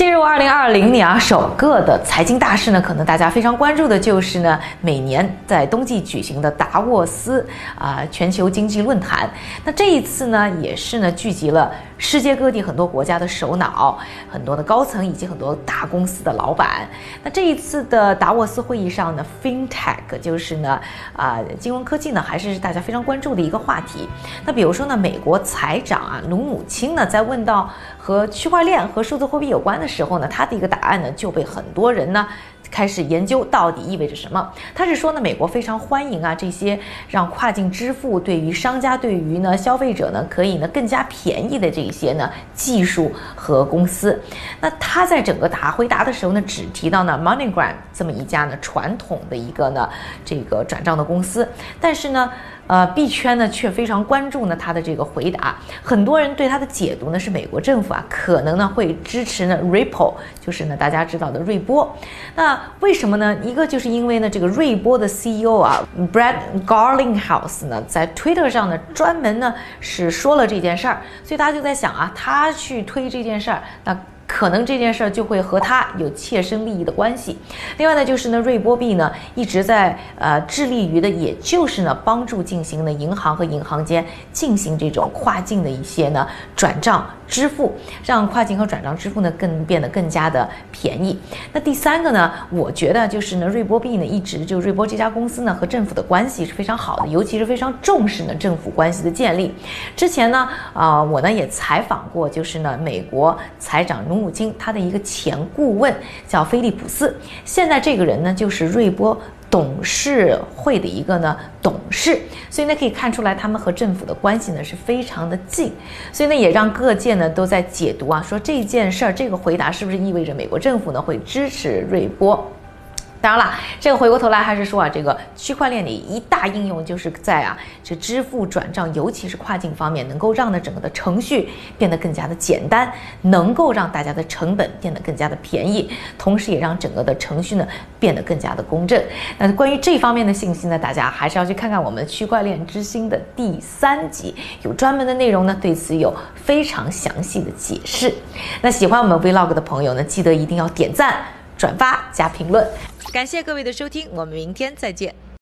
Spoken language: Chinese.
进入二零二零年啊，首个的财经大事呢，可能大家非常关注的就是呢，每年在冬季举行的达沃斯啊全球经济论坛。那这一次呢，也是呢聚集了世界各地很多国家的首脑、很多的高层以及很多大公司的老板。那这一次的达沃斯会议上呢，FinTech 就是呢啊金融科技呢，还是大家非常关注的一个话题。那比如说呢，美国财长啊卢姆钦呢，在问到和区块链和数字货币有关的时候呢，他的一个答案呢，就被很多人呢开始研究到底意味着什么。他是说呢，美国非常欢迎啊这些让跨境支付对于商家、对于呢消费者呢可以呢更加便宜的这些呢技术和公司。那他在整个答回答的时候呢，只提到呢 MoneyGram 这么一家呢传统的一个呢这个转账的公司，但是呢。呃，币圈呢却非常关注呢他的这个回答，很多人对他的解读呢是美国政府啊可能呢会支持呢 Ripple，就是呢大家知道的瑞波。那为什么呢？一个就是因为呢这个瑞波的 CEO 啊 Brad Garlinghouse 呢在 Twitter 上呢专门呢是说了这件事儿，所以大家就在想啊，他去推这件事儿，那。可能这件事儿就会和他有切身利益的关系。另外呢，就是呢，瑞波币呢一直在呃致力于的，也就是呢帮助进行呢银行和银行间进行这种跨境的一些呢转账。支付让跨境和转账支付呢更变得更加的便宜。那第三个呢，我觉得就是呢，瑞波币呢一直就瑞波这家公司呢和政府的关系是非常好的，尤其是非常重视呢政府关系的建立。之前呢，啊，我呢也采访过，就是呢美国财长卢姆金他的一个前顾问叫菲利普斯，现在这个人呢就是瑞波。董事会的一个呢董事，所以呢可以看出来他们和政府的关系呢是非常的近，所以呢也让各界呢都在解读啊，说这件事儿这个回答是不是意味着美国政府呢会支持瑞波？当然了，这个回过头来还是说啊，这个区块链的一大应用就是在啊，这支付转账，尤其是跨境方面，能够让呢整个的程序变得更加的简单，能够让大家的成本变得更加的便宜，同时也让整个的程序呢变得更加的公正。那关于这方面的信息呢，大家还是要去看看我们区块链之星的第三集，有专门的内容呢，对此有非常详细的解释。那喜欢我们 Vlog 的朋友呢，记得一定要点赞、转发加评论。感谢各位的收听，我们明天再见。